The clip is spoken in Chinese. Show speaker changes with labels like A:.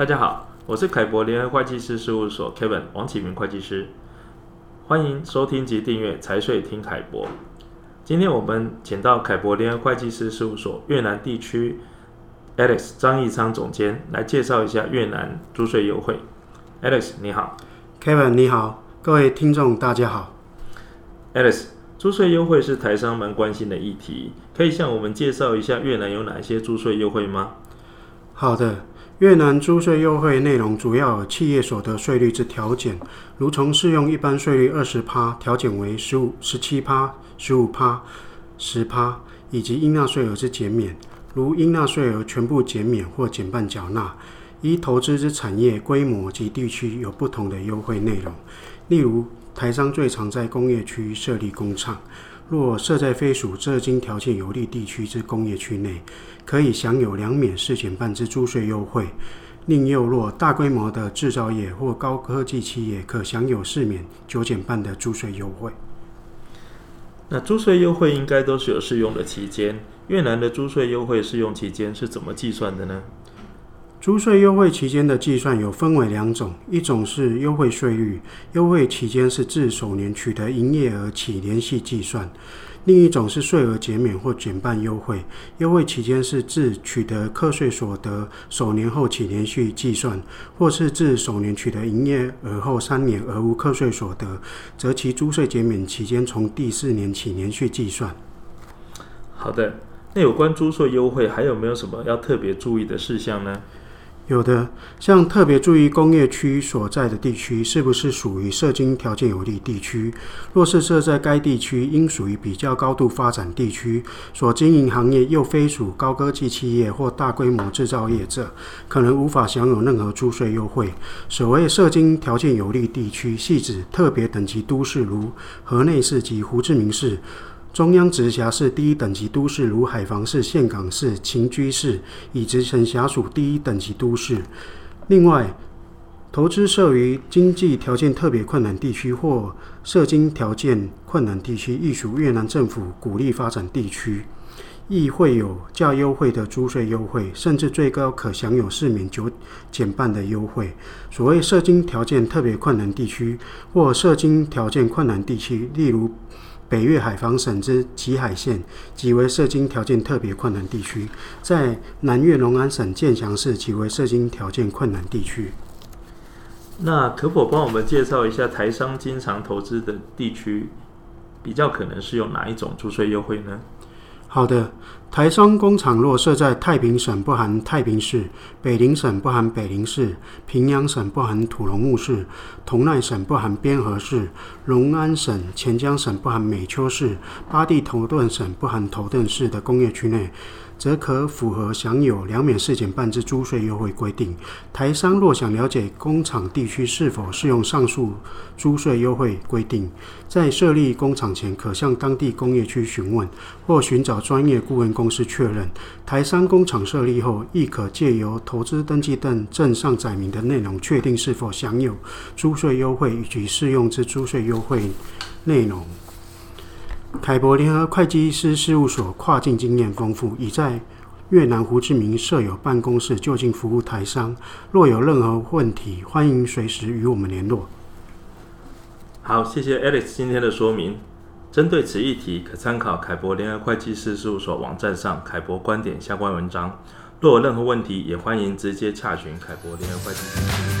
A: 大家好，我是凯博联合会计师事务所 Kevin 王启明会计师，欢迎收听及订阅财税听凯博。今天我们请到凯博联合会计师事务所越南地区 Alex 张义昌总监来介绍一下越南租税优惠。Alex 你好
B: ，Kevin 你好，各位听众大家好。
A: Alex，租税优惠是台商蛮关心的议题，可以向我们介绍一下越南有哪些租税优惠吗？
B: 好的。越南租税优惠内容主要有企业所得税率之调减，如从适用一般税率二十趴调减为十五、十七趴、十五趴、十趴，以及应纳税额之减免，如应纳税额全部减免或减半缴纳。依投资之产业规模及地区有不同的优惠内容，例如台商最常在工业区设立工厂。若设在非属浙金条件有利地区之工业区内，可以享有两免四减半之租税优惠。另又若大规模的制造业或高科技企业，可享有四免九减半的租税优惠。
A: 那租税优惠应该都是有适用的期间，越南的租税优惠适用期间是怎么计算的呢？
B: 租税优惠期间的计算有分为两种，一种是优惠税率，优惠期间是自首年取得营业额起连续计算；另一种是税额减免或减半优惠，优惠期间是自取得课税所得首年后起连续计算，或是自首年取得营业额后三年而无课税所得，则其租税减免期间从第四年起连续计算。
A: 好的，那有关租税优惠还有没有什么要特别注意的事项呢？
B: 有的，像特别注意工业区所在的地区是不是属于社经条件有利地区。若是设在该地区，应属于比较高度发展地区，所经营行业又非属高科技企业或大规模制造业者，可能无法享有任何租税优惠。所谓社经条件有利地区，系指特别等级都市，如河内市及胡志明市。中央直辖市第一等级都市，如海防市、岘港市、秦居市，已直辖属第一等级都市。另外，投资设于经济条件特别困难地区或社经条件困难地区，亦属越南政府鼓励发展地区，亦会有较优惠的租税优惠，甚至最高可享有四免九减半的优惠。所谓社经条件特别困难地区或社经条件困难地区，例如。北越海防省之吉海县即为射精条件特别困难地区，在南越隆安省建祥市即为射精条件困难地区。
A: 那可否帮我们介绍一下台商经常投资的地区，比较可能是有哪一种租税优惠呢？
B: 好的，台商工厂若设在太平省不含太平市、北宁省不含北宁市、平阳省不含土龙木市、同奈省不含边河市、隆安省、钱江省不含美丘市、巴地头顿省不含头顿市的工业区内，则可符合享有两免四减半之租税优惠规定。台商若想了解工厂地区是否适用上述租税优惠规定，在设立工厂前，可向当地工业区询问，或寻找专业顾问公司确认。台商工厂设立后，亦可借由投资登记证证上载明的内容，确定是否享有租税优惠以及适用之租税优惠内容。凯博联合会计师事务所跨境经验丰富，已在越南胡志明设有办公室，就近服务台商。若有任何问题，欢迎随时与我们联络。
A: 好，谢谢 Alex 今天的说明。针对此议题，可参考凯博联合会计师事务所网站上凯博观点相关文章。若有任何问题，也欢迎直接洽询凯博联合会计师。